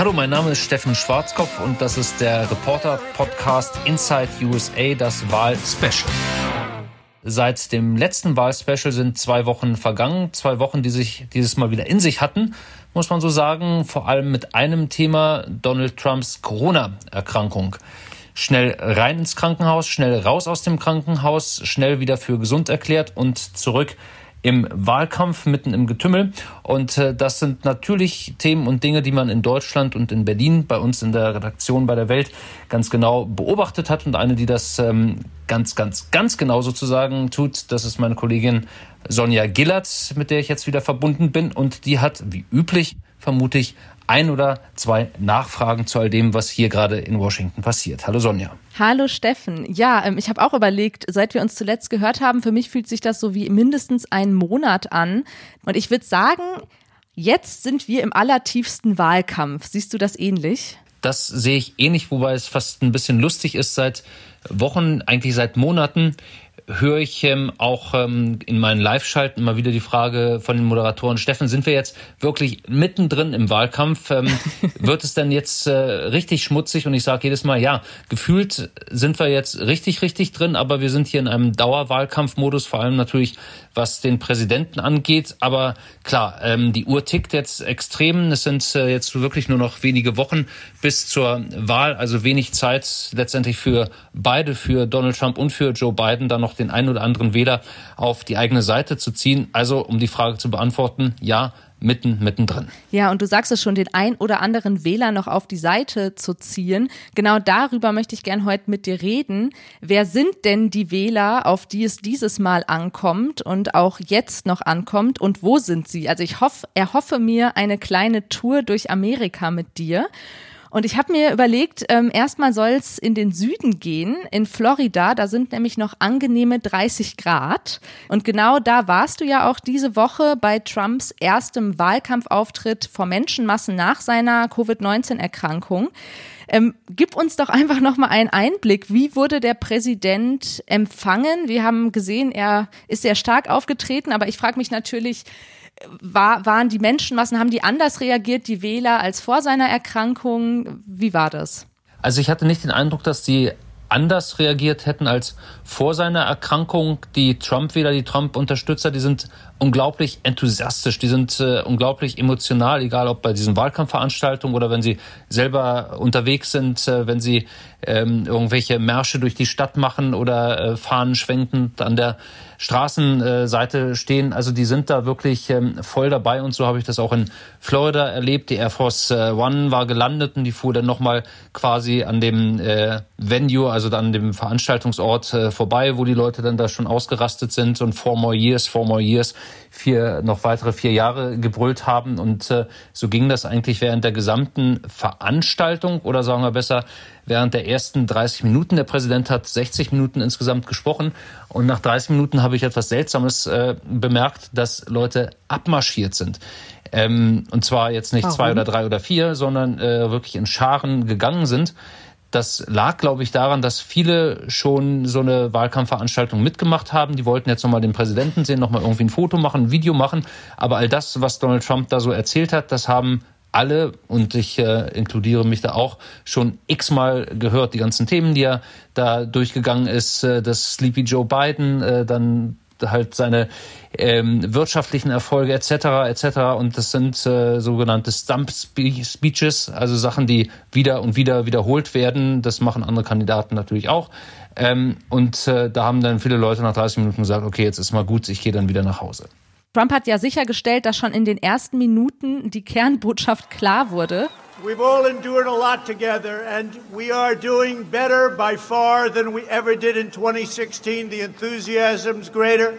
Hallo, mein Name ist Steffen Schwarzkopf und das ist der Reporter-Podcast Inside USA, das Wahl-Special. Seit dem letzten Wahlspecial sind zwei Wochen vergangen, zwei Wochen, die sich dieses Mal wieder in sich hatten, muss man so sagen, vor allem mit einem Thema Donald Trumps Corona-Erkrankung. Schnell rein ins Krankenhaus, schnell raus aus dem Krankenhaus, schnell wieder für gesund erklärt und zurück im Wahlkampf mitten im Getümmel. Und äh, das sind natürlich Themen und Dinge, die man in Deutschland und in Berlin bei uns in der Redaktion bei der Welt ganz genau beobachtet hat. Und eine, die das ähm, ganz, ganz, ganz genau sozusagen tut, das ist meine Kollegin Sonja Gillert, mit der ich jetzt wieder verbunden bin. Und die hat, wie üblich, vermute ich, ein oder zwei Nachfragen zu all dem, was hier gerade in Washington passiert. Hallo Sonja. Hallo Steffen. Ja, ähm, ich habe auch überlegt, seit wir uns zuletzt gehört haben, für mich fühlt sich das so wie mindestens einen Monat an. Und ich würde sagen, jetzt sind wir im allertiefsten Wahlkampf. Siehst du das ähnlich? Das sehe ich ähnlich, wobei es fast ein bisschen lustig ist, seit Wochen, eigentlich seit Monaten höre ich ähm, auch ähm, in meinen Live-Schalten immer wieder die Frage von den Moderatoren, Steffen, sind wir jetzt wirklich mittendrin im Wahlkampf? Ähm, wird es denn jetzt äh, richtig schmutzig? Und ich sage jedes Mal, ja, gefühlt sind wir jetzt richtig, richtig drin, aber wir sind hier in einem Dauerwahlkampfmodus, vor allem natürlich was den Präsidenten angeht. Aber klar, ähm, die Uhr tickt jetzt extrem. Es sind äh, jetzt wirklich nur noch wenige Wochen bis zur Wahl, also wenig Zeit letztendlich für beide, für Donald Trump und für Joe Biden, dann noch den einen oder anderen Wähler auf die eigene Seite zu ziehen. Also, um die Frage zu beantworten, ja, mitten, mittendrin. Ja, und du sagst es schon, den ein oder anderen Wähler noch auf die Seite zu ziehen. Genau darüber möchte ich gern heute mit dir reden. Wer sind denn die Wähler, auf die es dieses Mal ankommt und auch jetzt noch ankommt und wo sind sie? Also ich hoffe, erhoffe mir eine kleine Tour durch Amerika mit dir. Und ich habe mir überlegt, ähm, erstmal soll es in den Süden gehen, in Florida. Da sind nämlich noch angenehme 30 Grad. Und genau da warst du ja auch diese Woche bei Trumps erstem Wahlkampfauftritt vor Menschenmassen nach seiner Covid-19-Erkrankung. Ähm, gib uns doch einfach noch mal einen Einblick. Wie wurde der Präsident empfangen? Wir haben gesehen, er ist sehr stark aufgetreten, aber ich frage mich natürlich, war, waren die Menschenmassen, haben die anders reagiert, die Wähler, als vor seiner Erkrankung? Wie war das? Also ich hatte nicht den Eindruck, dass die anders reagiert hätten als vor seiner Erkrankung. Die Trump-Wähler, die Trump-Unterstützer, die sind unglaublich enthusiastisch, die sind äh, unglaublich emotional, egal ob bei diesen Wahlkampfveranstaltungen oder wenn sie selber unterwegs sind, äh, wenn sie ähm, irgendwelche Märsche durch die Stadt machen oder äh, Fahnen schwenkend an der Straßenseite stehen. Also die sind da wirklich ähm, voll dabei und so habe ich das auch in Florida erlebt. Die Air Force äh, One war gelandet und die fuhr dann nochmal quasi an dem äh, Venue, also an dem Veranstaltungsort äh, vorbei, wo die Leute dann da schon ausgerastet sind und four more years, four more years, vier, noch weitere vier Jahre gebrüllt haben. Und äh, so ging das eigentlich während der gesamten Veranstaltung oder sagen wir besser, während der ersten 30 Minuten. Der Präsident hat 60 Minuten insgesamt gesprochen und nach 30 Minuten habe ich etwas Seltsames äh, bemerkt, dass Leute abmarschiert sind. Ähm, und zwar jetzt nicht Warum? zwei oder drei oder vier, sondern äh, wirklich in Scharen gegangen sind. Das lag, glaube ich, daran, dass viele schon so eine Wahlkampfveranstaltung mitgemacht haben. Die wollten jetzt nochmal den Präsidenten sehen, nochmal irgendwie ein Foto machen, ein Video machen. Aber all das, was Donald Trump da so erzählt hat, das haben alle, und ich äh, inkludiere mich da auch, schon x-mal gehört, die ganzen Themen, die er da durchgegangen ist, äh, das Sleepy Joe Biden, äh, dann halt seine ähm, wirtschaftlichen Erfolge etc. etc. Und das sind äh, sogenannte Stump Speeches, also Sachen, die wieder und wieder wiederholt werden. Das machen andere Kandidaten natürlich auch. Ähm, und äh, da haben dann viele Leute nach 30 Minuten gesagt, okay, jetzt ist mal gut, ich gehe dann wieder nach Hause. Trump hat ja sichergestellt, dass schon in den ersten Minuten die Kernbotschaft klar wurde. We've all endured a lot together and we are doing better by far than we ever did in 2016. The enthusiasm's greater,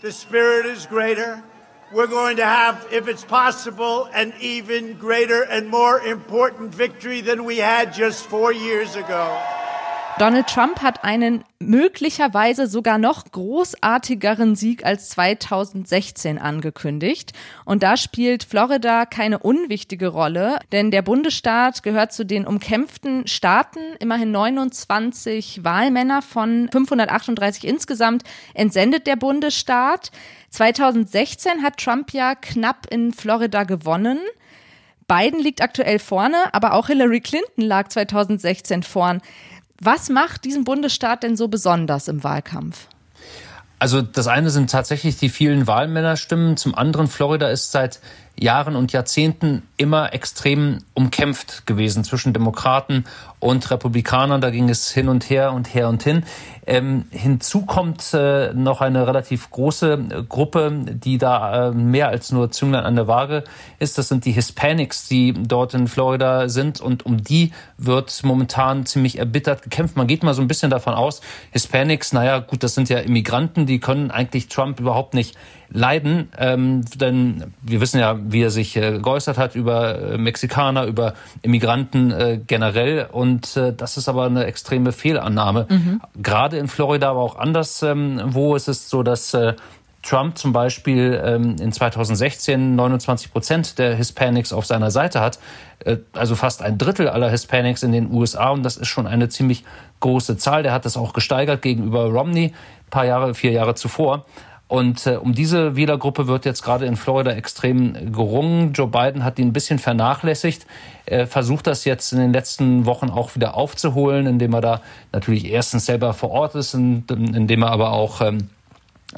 the spirit is greater. We're going to have, if it's possible, an even greater and more important victory than we had just four years ago. Donald Trump hat einen möglicherweise sogar noch großartigeren Sieg als 2016 angekündigt. Und da spielt Florida keine unwichtige Rolle, denn der Bundesstaat gehört zu den umkämpften Staaten. Immerhin 29 Wahlmänner von 538 insgesamt entsendet der Bundesstaat. 2016 hat Trump ja knapp in Florida gewonnen. Biden liegt aktuell vorne, aber auch Hillary Clinton lag 2016 vorn. Was macht diesen Bundesstaat denn so besonders im Wahlkampf? Also das eine sind tatsächlich die vielen Wahlmännerstimmen. Zum anderen, Florida ist seit Jahren und Jahrzehnten immer extrem umkämpft gewesen zwischen Demokraten und Republikanern. Da ging es hin und her und her und hin. Ähm, hinzu kommt äh, noch eine relativ große äh, Gruppe, die da äh, mehr als nur Zünglein an der Waage ist. Das sind die Hispanics, die dort in Florida sind. Und um die wird momentan ziemlich erbittert gekämpft. Man geht mal so ein bisschen davon aus, Hispanics, naja, gut, das sind ja Immigranten, die können eigentlich Trump überhaupt nicht leiden. Ähm, denn wir wissen ja, wie er sich äh, geäußert hat über äh, Mexikaner, über Immigranten äh, generell. Und äh, das ist aber eine extreme Fehlannahme. Mhm. Gerade in Florida, aber auch anders, ähm, wo es ist so, dass äh, Trump zum Beispiel ähm, in 2016 29 Prozent der Hispanics auf seiner Seite hat, äh, also fast ein Drittel aller Hispanics in den USA und das ist schon eine ziemlich große Zahl. Der hat das auch gesteigert gegenüber Romney paar Jahre, vier Jahre zuvor. Und äh, um diese Wählergruppe wird jetzt gerade in Florida extrem gerungen. Joe Biden hat die ein bisschen vernachlässigt. Er versucht das jetzt in den letzten Wochen auch wieder aufzuholen, indem er da natürlich erstens selber vor Ort ist, und, indem er aber auch ähm,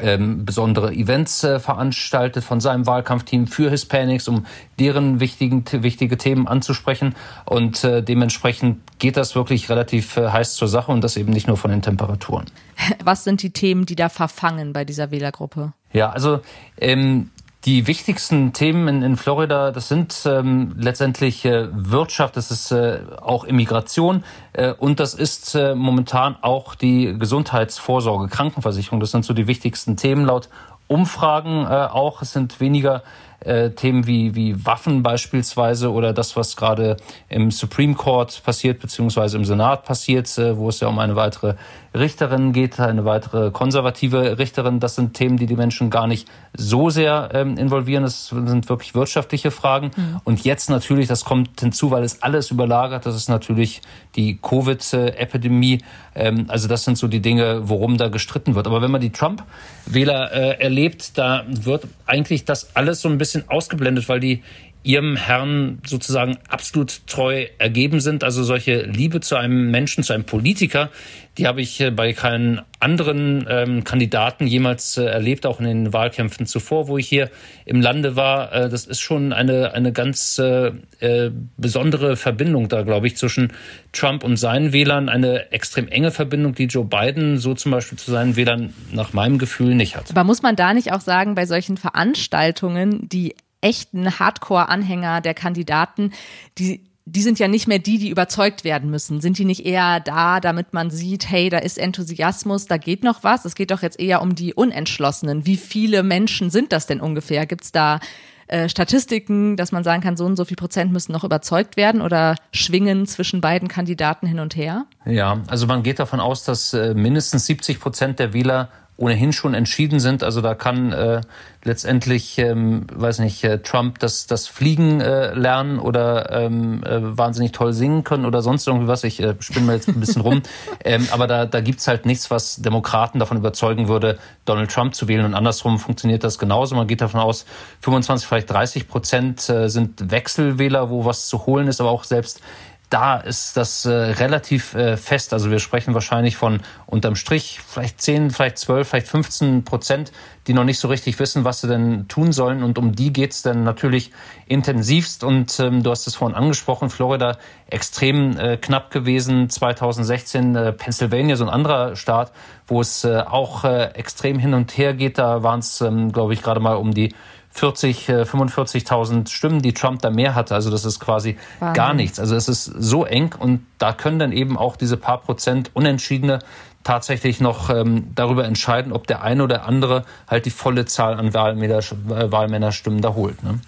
ähm, besondere Events äh, veranstaltet von seinem Wahlkampfteam für Hispanics, um deren wichtigen, wichtige Themen anzusprechen. Und äh, dementsprechend geht das wirklich relativ äh, heiß zur Sache und das eben nicht nur von den Temperaturen. Was sind die Themen, die da verfangen bei dieser Wählergruppe? Ja, also ähm, die wichtigsten Themen in, in Florida, das sind ähm, letztendlich äh, Wirtschaft, das ist äh, auch Immigration äh, und das ist äh, momentan auch die Gesundheitsvorsorge, Krankenversicherung. Das sind so die wichtigsten Themen laut Umfragen äh, auch. Es sind weniger äh, Themen wie, wie Waffen beispielsweise oder das, was gerade im Supreme Court passiert, beziehungsweise im Senat passiert, äh, wo es ja um eine weitere Richterin geht, eine weitere konservative Richterin. Das sind Themen, die die Menschen gar nicht so sehr ähm, involvieren. Das sind wirklich wirtschaftliche Fragen. Mhm. Und jetzt natürlich, das kommt hinzu, weil es alles überlagert, das ist natürlich die Covid-Epidemie. Ähm, also das sind so die Dinge, worum da gestritten wird. Aber wenn man die Trump-Wähler äh, erlebt, da wird eigentlich das alles so ein bisschen ausgeblendet, weil die ihrem Herrn sozusagen absolut treu ergeben sind. Also solche Liebe zu einem Menschen, zu einem Politiker, die habe ich äh, bei keinen anderen ähm, Kandidaten jemals äh, erlebt, auch in den Wahlkämpfen zuvor, wo ich hier im Lande war. Äh, das ist schon eine, eine ganz äh, äh, besondere Verbindung da, glaube ich, zwischen Trump und seinen Wählern. Eine extrem enge Verbindung, die Joe Biden so zum Beispiel zu seinen Wählern nach meinem Gefühl nicht hat. Aber muss man da nicht auch sagen, bei solchen Veranstaltungen, die echten Hardcore-Anhänger der Kandidaten, die die sind ja nicht mehr die, die überzeugt werden müssen. Sind die nicht eher da, damit man sieht, hey, da ist Enthusiasmus, da geht noch was? Es geht doch jetzt eher um die Unentschlossenen. Wie viele Menschen sind das denn ungefähr? Gibt es da äh, Statistiken, dass man sagen kann, so und so viel Prozent müssen noch überzeugt werden oder schwingen zwischen beiden Kandidaten hin und her? Ja, also man geht davon aus, dass äh, mindestens 70 Prozent der Wähler ohnehin schon entschieden sind. Also da kann äh, letztendlich, ähm, weiß nicht, äh, Trump das, das Fliegen äh, lernen oder ähm, äh, wahnsinnig toll singen können oder sonst irgendwie was. Ich äh, spinne mal jetzt ein bisschen rum. ähm, aber da, da gibt's halt nichts, was Demokraten davon überzeugen würde, Donald Trump zu wählen. Und andersrum funktioniert das genauso. Man geht davon aus, 25, vielleicht 30 Prozent äh, sind Wechselwähler, wo was zu holen ist, aber auch selbst da ist das äh, relativ äh, fest. Also wir sprechen wahrscheinlich von unterm Strich vielleicht 10, vielleicht 12, vielleicht 15 Prozent, die noch nicht so richtig wissen, was sie denn tun sollen. Und um die geht's dann natürlich intensivst. Und ähm, du hast es vorhin angesprochen, Florida extrem äh, knapp gewesen. 2016 äh, Pennsylvania, so ein anderer Staat, wo es äh, auch äh, extrem hin und her geht. Da waren es, ähm, glaube ich, gerade mal um die 40, 45.000 äh, Stimmen, die Trump da mehr hatte. Also das ist quasi Wahnsinn. gar nichts. Also es ist so eng und da können dann eben auch diese paar Prozent Unentschiedene tatsächlich noch ähm, darüber entscheiden, ob der eine oder andere halt die volle Zahl an Wahlmännerstimmen da holt. Ne?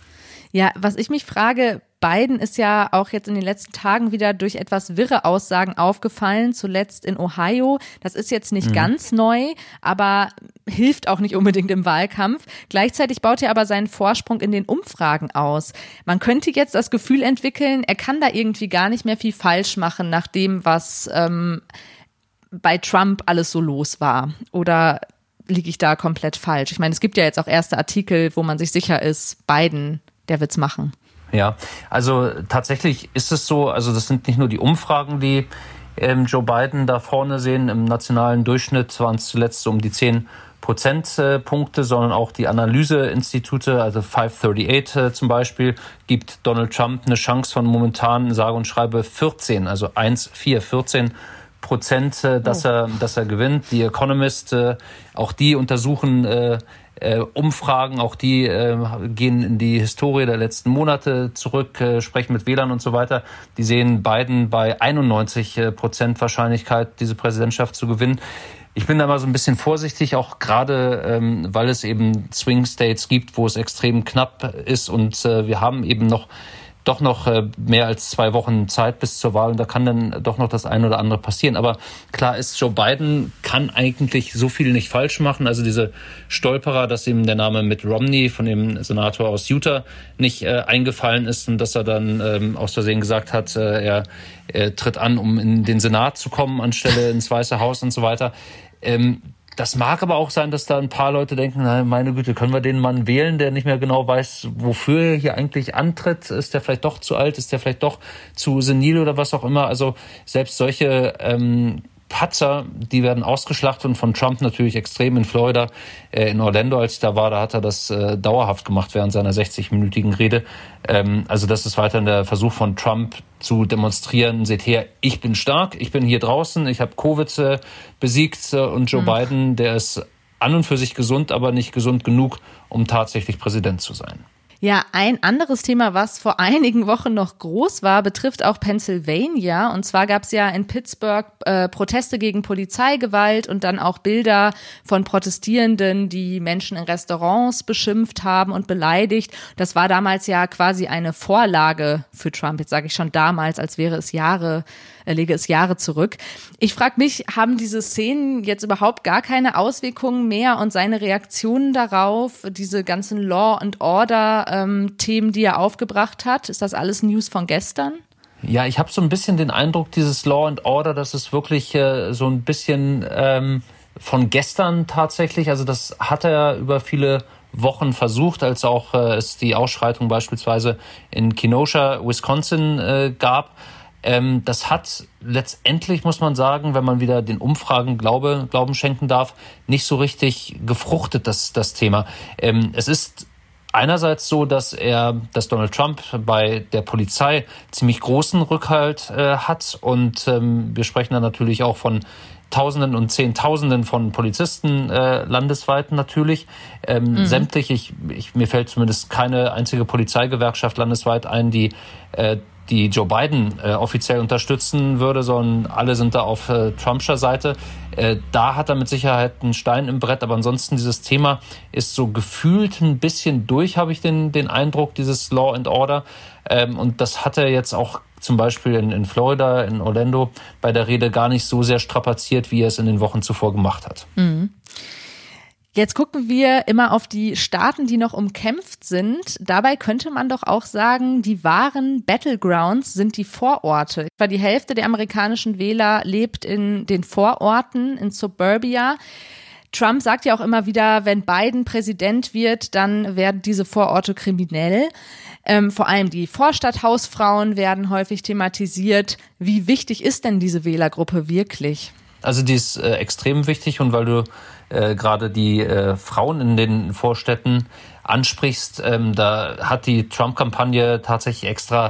Ja, was ich mich frage, Biden ist ja auch jetzt in den letzten Tagen wieder durch etwas wirre Aussagen aufgefallen, zuletzt in Ohio. Das ist jetzt nicht mhm. ganz neu, aber hilft auch nicht unbedingt im Wahlkampf. Gleichzeitig baut er aber seinen Vorsprung in den Umfragen aus. Man könnte jetzt das Gefühl entwickeln, er kann da irgendwie gar nicht mehr viel falsch machen nach dem, was ähm, bei Trump alles so los war. Oder liege ich da komplett falsch? Ich meine, es gibt ja jetzt auch erste Artikel, wo man sich sicher ist, Biden, der wird's machen. Ja, also tatsächlich ist es so, also das sind nicht nur die Umfragen, die ähm, Joe Biden da vorne sehen. Im nationalen Durchschnitt waren es zuletzt so um die 10 Prozentpunkte, sondern auch die Analyseinstitute, also 538 äh, zum Beispiel, gibt Donald Trump eine Chance von momentan, sage und schreibe 14, also 1, 4, 14 Prozent, äh, dass, oh. er, dass er gewinnt. Die Economist, äh, auch die untersuchen äh, Umfragen, auch die äh, gehen in die Historie der letzten Monate zurück, äh, sprechen mit Wählern und so weiter. Die sehen Biden bei 91 äh, Prozent Wahrscheinlichkeit, diese Präsidentschaft zu gewinnen. Ich bin da mal so ein bisschen vorsichtig, auch gerade, ähm, weil es eben Swing States gibt, wo es extrem knapp ist und äh, wir haben eben noch doch noch äh, mehr als zwei Wochen Zeit bis zur Wahl und da kann dann doch noch das eine oder andere passieren. Aber klar ist, Joe Biden kann eigentlich so viel nicht falsch machen. Also diese Stolperer, dass ihm der Name Mitt Romney von dem Senator aus Utah nicht äh, eingefallen ist und dass er dann ähm, aus Versehen gesagt hat, äh, er, er tritt an, um in den Senat zu kommen anstelle ins Weiße Haus und so weiter. Ähm, das mag aber auch sein, dass da ein paar Leute denken, na, meine Güte, können wir den Mann wählen, der nicht mehr genau weiß, wofür er hier eigentlich antritt? Ist der vielleicht doch zu alt? Ist der vielleicht doch zu senil oder was auch immer? Also selbst solche ähm, Patzer, die werden ausgeschlachtet und von Trump natürlich extrem in Florida. Äh, in Orlando, als ich da war, da hat er das äh, dauerhaft gemacht während seiner 60-minütigen Rede. Ähm, also das ist weiterhin der Versuch von Trump zu demonstrieren, seht her, ich bin stark, ich bin hier draußen, ich habe Covid äh, besiegt äh, und Joe mhm. Biden, der ist an und für sich gesund, aber nicht gesund genug, um tatsächlich Präsident zu sein. Ja, ein anderes Thema, was vor einigen Wochen noch groß war, betrifft auch Pennsylvania. Und zwar gab es ja in Pittsburgh äh, Proteste gegen Polizeigewalt und dann auch Bilder von Protestierenden, die Menschen in Restaurants beschimpft haben und beleidigt. Das war damals ja quasi eine Vorlage für Trump. Jetzt sage ich schon damals, als wäre es Jahre äh, lege es Jahre zurück. Ich frage mich, haben diese Szenen jetzt überhaupt gar keine Auswirkungen mehr und seine Reaktionen darauf, diese ganzen Law and Order ähm, Themen, die er aufgebracht hat, ist das alles News von gestern? Ja, ich habe so ein bisschen den Eindruck, dieses Law and Order, das ist wirklich äh, so ein bisschen ähm, von gestern tatsächlich. Also das hat er über viele Wochen versucht, als auch äh, es die Ausschreitung beispielsweise in Kenosha, Wisconsin äh, gab. Ähm, das hat letztendlich, muss man sagen, wenn man wieder den Umfragen Glaube, Glauben schenken darf, nicht so richtig gefruchtet, das, das Thema. Ähm, es ist einerseits so, dass er, dass Donald Trump bei der Polizei ziemlich großen Rückhalt äh, hat und ähm, wir sprechen da natürlich auch von Tausenden und Zehntausenden von Polizisten äh, landesweit natürlich. Ähm, mhm. Sämtlich, ich, ich, mir fällt zumindest keine einzige Polizeigewerkschaft landesweit ein, die äh, die Joe Biden äh, offiziell unterstützen würde, sondern alle sind da auf äh, Trumpscher Seite. Äh, da hat er mit Sicherheit einen Stein im Brett, aber ansonsten dieses Thema ist so gefühlt ein bisschen durch, habe ich den, den Eindruck, dieses Law and Order. Ähm, und das hat er jetzt auch zum Beispiel in, in Florida, in Orlando, bei der Rede gar nicht so sehr strapaziert, wie er es in den Wochen zuvor gemacht hat. Mhm. Jetzt gucken wir immer auf die Staaten, die noch umkämpft sind. Dabei könnte man doch auch sagen, die wahren Battlegrounds sind die Vororte. Etwa die Hälfte der amerikanischen Wähler lebt in den Vororten, in Suburbia. Trump sagt ja auch immer wieder, wenn Biden Präsident wird, dann werden diese Vororte kriminell. Ähm, vor allem die Vorstadthausfrauen werden häufig thematisiert. Wie wichtig ist denn diese Wählergruppe wirklich? Also die ist äh, extrem wichtig und weil du äh, gerade die äh, Frauen in den Vorstädten ansprichst, ähm, da hat die Trump-Kampagne tatsächlich extra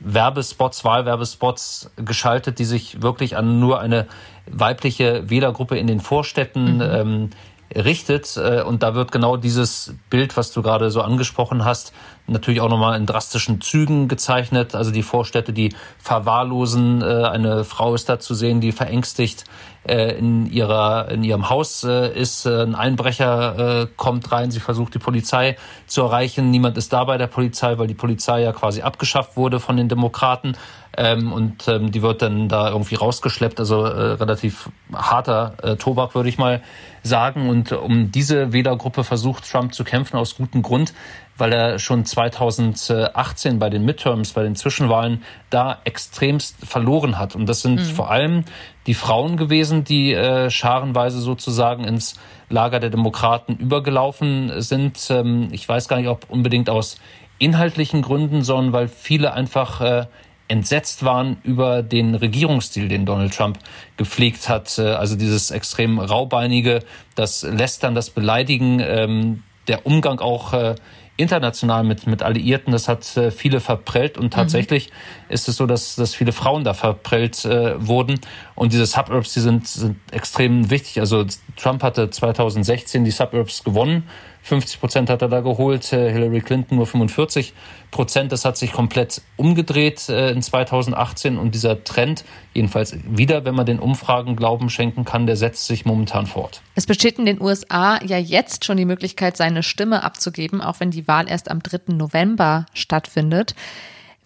Werbespots, Wahlwerbespots geschaltet, die sich wirklich an nur eine weibliche Wählergruppe in den Vorstädten mhm. ähm, richtet. Äh, und da wird genau dieses Bild, was du gerade so angesprochen hast, natürlich auch nochmal in drastischen Zügen gezeichnet. Also die Vorstädte, die verwahrlosen. Äh, eine Frau ist da zu sehen, die verängstigt äh, in ihrer in ihrem Haus ist. Ein Einbrecher kommt rein, sie versucht die Polizei zu erreichen. Niemand ist da bei der Polizei, weil die Polizei ja quasi abgeschafft wurde von den Demokraten. Ähm, und ähm, die wird dann da irgendwie rausgeschleppt. Also relativ harter Tobak, würde ich mal sagen. Und um diese Wählergruppe versucht Trump zu kämpfen aus gutem Grund, weil er schon 2018 bei den Midterms, bei den Zwischenwahlen da extremst verloren hat. Und das sind mhm. vor allem die Frauen gewesen, die äh, scharenweise sozusagen ins Lager der Demokraten übergelaufen sind. Ähm, ich weiß gar nicht, ob unbedingt aus inhaltlichen Gründen, sondern weil viele einfach äh, entsetzt waren über den Regierungsstil, den Donald Trump gepflegt hat. Äh, also dieses extrem raubeinige, das Lästern, das Beleidigen, ähm, der Umgang auch äh, international mit, mit Alliierten, das hat äh, viele verprellt und tatsächlich mhm. ist es so, dass, dass viele Frauen da verprellt äh, wurden und diese Suburbs, die sind, sind extrem wichtig. Also Trump hatte 2016 die Suburbs gewonnen 50 Prozent hat er da geholt, äh, Hillary Clinton nur 45 Prozent. Das hat sich komplett umgedreht äh, in 2018 und dieser Trend, jedenfalls wieder, wenn man den Umfragen Glauben schenken kann, der setzt sich momentan fort. Es besteht in den USA ja jetzt schon die Möglichkeit, seine Stimme abzugeben, auch wenn die Wahl erst am 3. November stattfindet.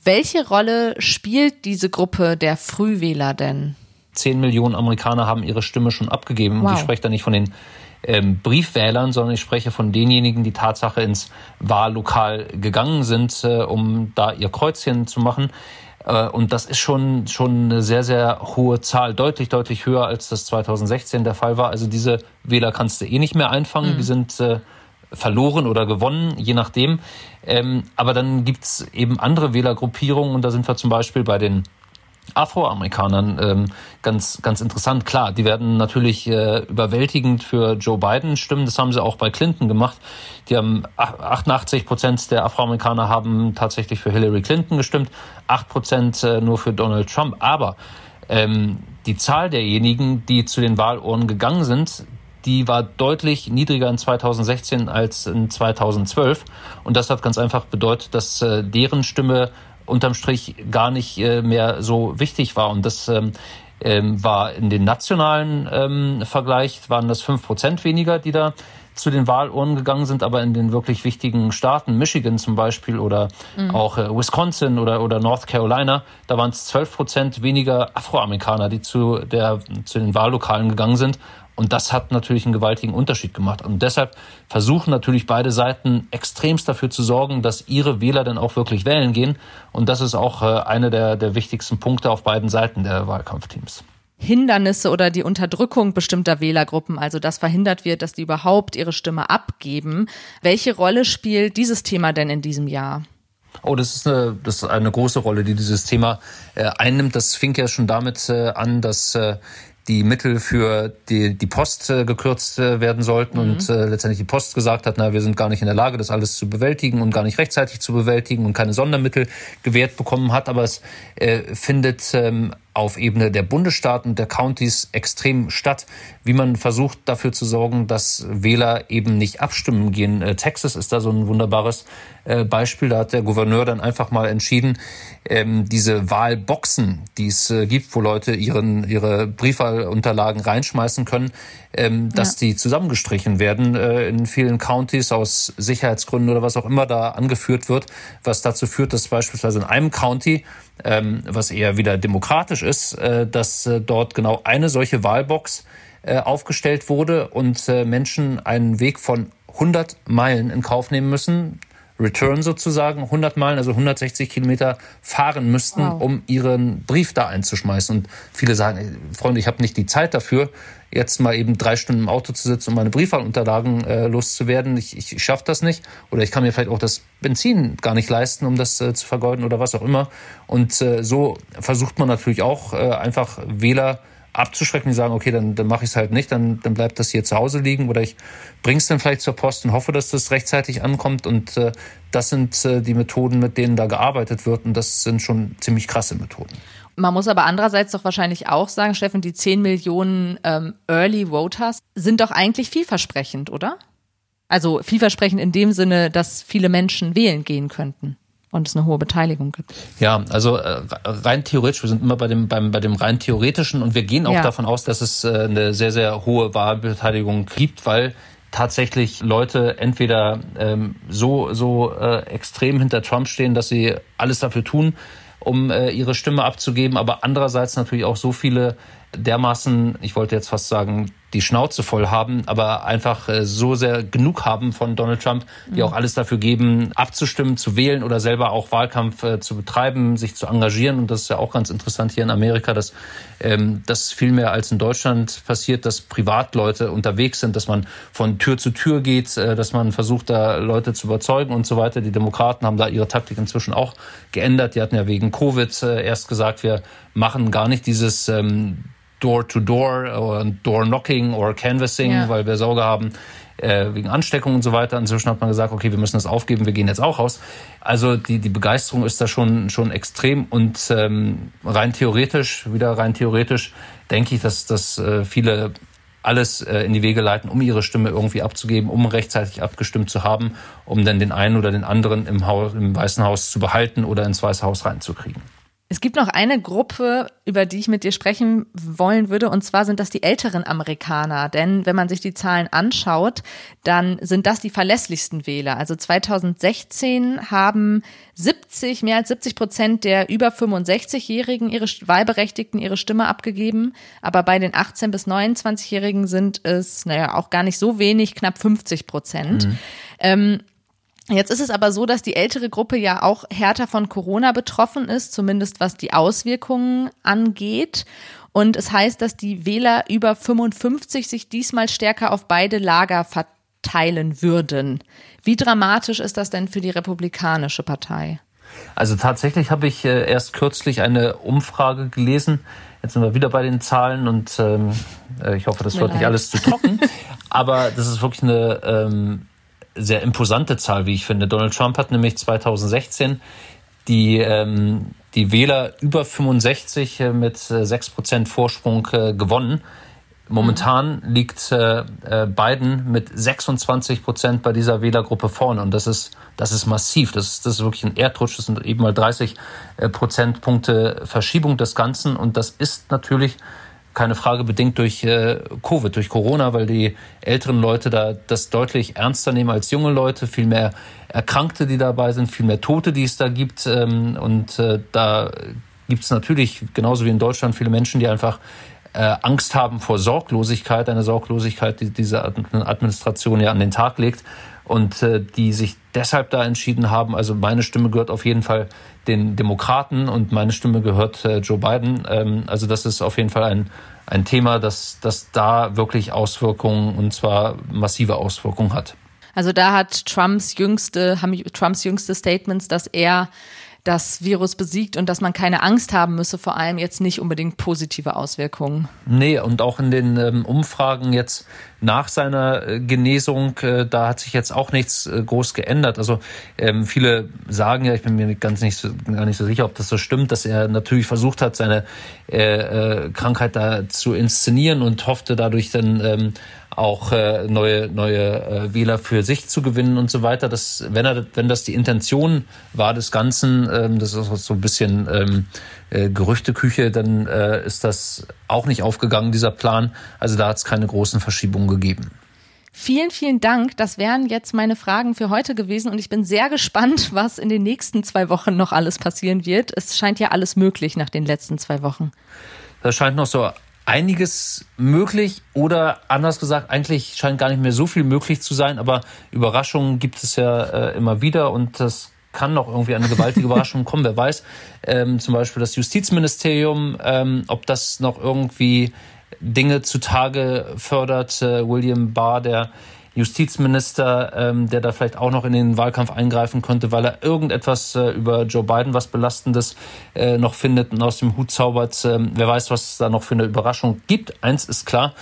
Welche Rolle spielt diese Gruppe der Frühwähler denn? Zehn Millionen Amerikaner haben ihre Stimme schon abgegeben. Wow. Und ich spreche da nicht von den ähm, Briefwählern, sondern ich spreche von denjenigen, die Tatsache ins Wahllokal gegangen sind, äh, um da ihr Kreuzchen zu machen. Äh, und das ist schon, schon eine sehr, sehr hohe Zahl, deutlich, deutlich höher, als das 2016 der Fall war. Also diese Wähler kannst du eh nicht mehr einfangen, mhm. die sind äh, verloren oder gewonnen, je nachdem. Ähm, aber dann gibt's eben andere Wählergruppierungen und da sind wir zum Beispiel bei den Afroamerikanern ähm, ganz, ganz interessant. Klar, die werden natürlich äh, überwältigend für Joe Biden stimmen. Das haben sie auch bei Clinton gemacht. Die haben 88 Prozent der Afroamerikaner haben tatsächlich für Hillary Clinton gestimmt, 8 Prozent äh, nur für Donald Trump. Aber ähm, die Zahl derjenigen, die zu den Wahlohren gegangen sind, die war deutlich niedriger in 2016 als in 2012. Und das hat ganz einfach bedeutet, dass äh, deren Stimme unterm Strich gar nicht äh, mehr so wichtig war. Und das ähm, ähm, war in den nationalen ähm, Vergleich, waren das fünf Prozent weniger, die da zu den Wahlurnen gegangen sind, aber in den wirklich wichtigen Staaten, Michigan zum Beispiel oder mhm. auch äh, Wisconsin oder, oder North Carolina, da waren es zwölf Prozent weniger Afroamerikaner, die zu, der, zu den Wahllokalen gegangen sind. Und das hat natürlich einen gewaltigen Unterschied gemacht. Und deshalb versuchen natürlich beide Seiten extremst dafür zu sorgen, dass ihre Wähler dann auch wirklich wählen gehen. Und das ist auch äh, einer der, der wichtigsten Punkte auf beiden Seiten der Wahlkampfteams. Hindernisse oder die Unterdrückung bestimmter Wählergruppen, also dass verhindert wird, dass die überhaupt ihre Stimme abgeben. Welche Rolle spielt dieses Thema denn in diesem Jahr? Oh, das ist eine, das ist eine große Rolle, die dieses Thema äh, einnimmt. Das fing ja schon damit äh, an, dass äh, die Mittel für die, die Post äh, gekürzt äh, werden sollten mhm. und äh, letztendlich die Post gesagt hat, na, wir sind gar nicht in der Lage, das alles zu bewältigen und gar nicht rechtzeitig zu bewältigen und keine Sondermittel gewährt bekommen hat. Aber es äh, findet ähm, auf Ebene der Bundesstaaten, der Countys extrem statt, wie man versucht dafür zu sorgen, dass Wähler eben nicht abstimmen gehen. Äh, Texas ist da so ein wunderbares äh, Beispiel. Da hat der Gouverneur dann einfach mal entschieden, ähm, diese Wahlboxen, die es äh, gibt, wo Leute ihren, ihre Briefwahlunterlagen reinschmeißen können, ähm, dass ja. die zusammengestrichen werden in vielen Countys aus Sicherheitsgründen oder was auch immer da angeführt wird, was dazu führt, dass beispielsweise in einem County ähm, was eher wieder demokratisch ist, äh, dass äh, dort genau eine solche Wahlbox äh, aufgestellt wurde und Menschen einen Weg von 100 Meilen in Kauf nehmen müssen, Return sozusagen, 100 Meilen, also 160 Kilometer fahren müssten, wow. um ihren Brief da einzuschmeißen. Und viele sagen, Freunde, ich habe nicht die Zeit dafür, jetzt mal eben drei Stunden im Auto zu sitzen, um meine Briefwahlunterlagen äh, loszuwerden. Ich, ich, ich schaffe das nicht. Oder ich kann mir vielleicht auch das Benzin gar nicht leisten, um das äh, zu vergeuden oder was auch immer. Und äh, so versucht man natürlich auch äh, einfach Wähler abzuschrecken, die sagen, okay, dann, dann mache ich es halt nicht, dann, dann bleibt das hier zu Hause liegen oder ich bringe es dann vielleicht zur Post und hoffe, dass das rechtzeitig ankommt. Und äh, das sind äh, die Methoden, mit denen da gearbeitet wird und das sind schon ziemlich krasse Methoden. Man muss aber andererseits doch wahrscheinlich auch sagen, Steffen, die 10 Millionen ähm, Early Voters sind doch eigentlich vielversprechend, oder? Also vielversprechend in dem Sinne, dass viele Menschen wählen gehen könnten und es eine hohe Beteiligung gibt. Ja, also äh, rein theoretisch, wir sind immer bei dem, beim, bei dem rein theoretischen und wir gehen auch ja. davon aus, dass es äh, eine sehr, sehr hohe Wahlbeteiligung gibt, weil tatsächlich Leute entweder ähm, so, so äh, extrem hinter Trump stehen, dass sie alles dafür tun, um äh, ihre Stimme abzugeben, aber andererseits natürlich auch so viele dermaßen, ich wollte jetzt fast sagen, die Schnauze voll haben, aber einfach äh, so sehr genug haben von Donald Trump, die mhm. auch alles dafür geben, abzustimmen, zu wählen oder selber auch Wahlkampf äh, zu betreiben, sich zu engagieren. Und das ist ja auch ganz interessant hier in Amerika, dass ähm, das viel mehr als in Deutschland passiert, dass Privatleute unterwegs sind, dass man von Tür zu Tür geht, äh, dass man versucht, da Leute zu überzeugen und so weiter. Die Demokraten haben da ihre Taktik inzwischen auch geändert. Die hatten ja wegen Covid erst gesagt, wir machen gar nicht dieses ähm, Door-to-Door oder Door-Knocking oder Canvassing, ja. weil wir Sorge haben äh, wegen Ansteckung und so weiter. Inzwischen hat man gesagt, okay, wir müssen das aufgeben, wir gehen jetzt auch raus. Also die, die Begeisterung ist da schon, schon extrem und ähm, rein theoretisch, wieder rein theoretisch, denke ich, dass, dass äh, viele alles äh, in die Wege leiten, um ihre Stimme irgendwie abzugeben, um rechtzeitig abgestimmt zu haben, um dann den einen oder den anderen im, Haus, im Weißen Haus zu behalten oder ins Weiße Haus reinzukriegen. Es gibt noch eine Gruppe, über die ich mit dir sprechen wollen würde, und zwar sind das die älteren Amerikaner. Denn wenn man sich die Zahlen anschaut, dann sind das die verlässlichsten Wähler. Also 2016 haben 70, mehr als 70 Prozent der über 65-Jährigen ihre Wahlberechtigten ihre Stimme abgegeben. Aber bei den 18- bis 29-Jährigen sind es, naja, auch gar nicht so wenig, knapp 50 Prozent. Mhm. Ähm, Jetzt ist es aber so, dass die ältere Gruppe ja auch härter von Corona betroffen ist, zumindest was die Auswirkungen angeht. Und es heißt, dass die Wähler über 55 sich diesmal stärker auf beide Lager verteilen würden. Wie dramatisch ist das denn für die Republikanische Partei? Also tatsächlich habe ich äh, erst kürzlich eine Umfrage gelesen. Jetzt sind wir wieder bei den Zahlen und ähm, äh, ich hoffe, das wird nicht alles zu trocken. Aber das ist wirklich eine ähm, sehr imposante Zahl, wie ich finde. Donald Trump hat nämlich 2016 die, ähm, die Wähler über 65 äh, mit äh, 6% Vorsprung äh, gewonnen. Momentan mhm. liegt äh, äh Biden mit 26 Prozent bei dieser Wählergruppe vorne. Und das ist, das ist massiv. Das ist, das ist wirklich ein Erdrutsch. Das sind eben mal 30 äh, Prozentpunkte Verschiebung des Ganzen. Und das ist natürlich keine Frage bedingt durch äh, Covid, durch Corona, weil die älteren Leute da das deutlich ernster nehmen als junge Leute, viel mehr Erkrankte, die dabei sind, viel mehr Tote, die es da gibt. Ähm, und äh, da gibt es natürlich, genauso wie in Deutschland, viele Menschen, die einfach äh, Angst haben vor Sorglosigkeit, eine Sorglosigkeit, die diese Administration ja an den Tag legt und äh, die sich deshalb da entschieden haben. Also meine Stimme gehört auf jeden Fall den Demokraten und meine Stimme gehört äh, Joe Biden. Ähm, also das ist auf jeden Fall ein, ein Thema, das, das da wirklich Auswirkungen und zwar massive Auswirkungen hat. Also da hat Trumps jüngste, haben Trumps jüngste Statements, dass er das Virus besiegt und dass man keine Angst haben müsse, vor allem jetzt nicht unbedingt positive Auswirkungen. Nee, und auch in den ähm, Umfragen jetzt nach seiner äh, Genesung, äh, da hat sich jetzt auch nichts äh, groß geändert. Also ähm, viele sagen ja, ich bin mir ganz nicht so, gar nicht so sicher, ob das so stimmt, dass er natürlich versucht hat, seine äh, äh, Krankheit da zu inszenieren und hoffte dadurch dann ähm, auch äh, neue neue äh, Wähler für sich zu gewinnen und so weiter. Das, wenn er, wenn das die Intention war des Ganzen, ähm, das ist so ein bisschen ähm, äh, Gerüchteküche, dann äh, ist das auch nicht aufgegangen dieser Plan. Also da hat es keine großen Verschiebungen gegeben. Vielen, vielen Dank. Das wären jetzt meine Fragen für heute gewesen und ich bin sehr gespannt, was in den nächsten zwei Wochen noch alles passieren wird. Es scheint ja alles möglich nach den letzten zwei Wochen. Das scheint noch so einiges möglich oder anders gesagt, eigentlich scheint gar nicht mehr so viel möglich zu sein, aber Überraschungen gibt es ja äh, immer wieder und das kann noch irgendwie eine gewaltige Überraschung kommen, wer weiß. Ähm, zum Beispiel das Justizministerium, ähm, ob das noch irgendwie Dinge zutage fördert. Äh, William Barr, der Justizminister, ähm, der da vielleicht auch noch in den Wahlkampf eingreifen könnte, weil er irgendetwas äh, über Joe Biden was Belastendes äh, noch findet und aus dem Hut zaubert. Ähm, wer weiß, was es da noch für eine Überraschung gibt. Eins ist klar,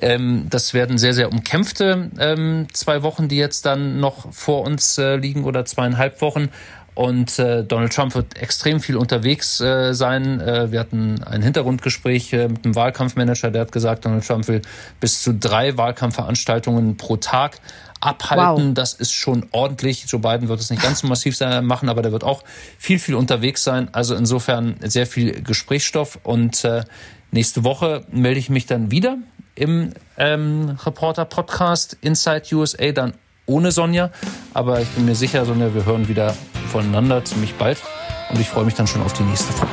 ähm, das werden sehr, sehr umkämpfte ähm, zwei Wochen, die jetzt dann noch vor uns äh, liegen oder zweieinhalb Wochen. Und äh, Donald Trump wird extrem viel unterwegs äh, sein. Äh, wir hatten ein Hintergrundgespräch äh, mit einem Wahlkampfmanager, der hat gesagt, Donald Trump will bis zu drei Wahlkampfveranstaltungen pro Tag abhalten. Wow. Das ist schon ordentlich. Joe Biden wird es nicht ganz so massiv sein, machen, aber der wird auch viel, viel unterwegs sein. Also insofern sehr viel Gesprächsstoff. Und äh, nächste Woche melde ich mich dann wieder im ähm, Reporter-Podcast Inside USA, dann ohne Sonja. Aber ich bin mir sicher, Sonja, wir hören wieder voneinander ziemlich bald. Und ich freue mich dann schon auf die nächste Folge.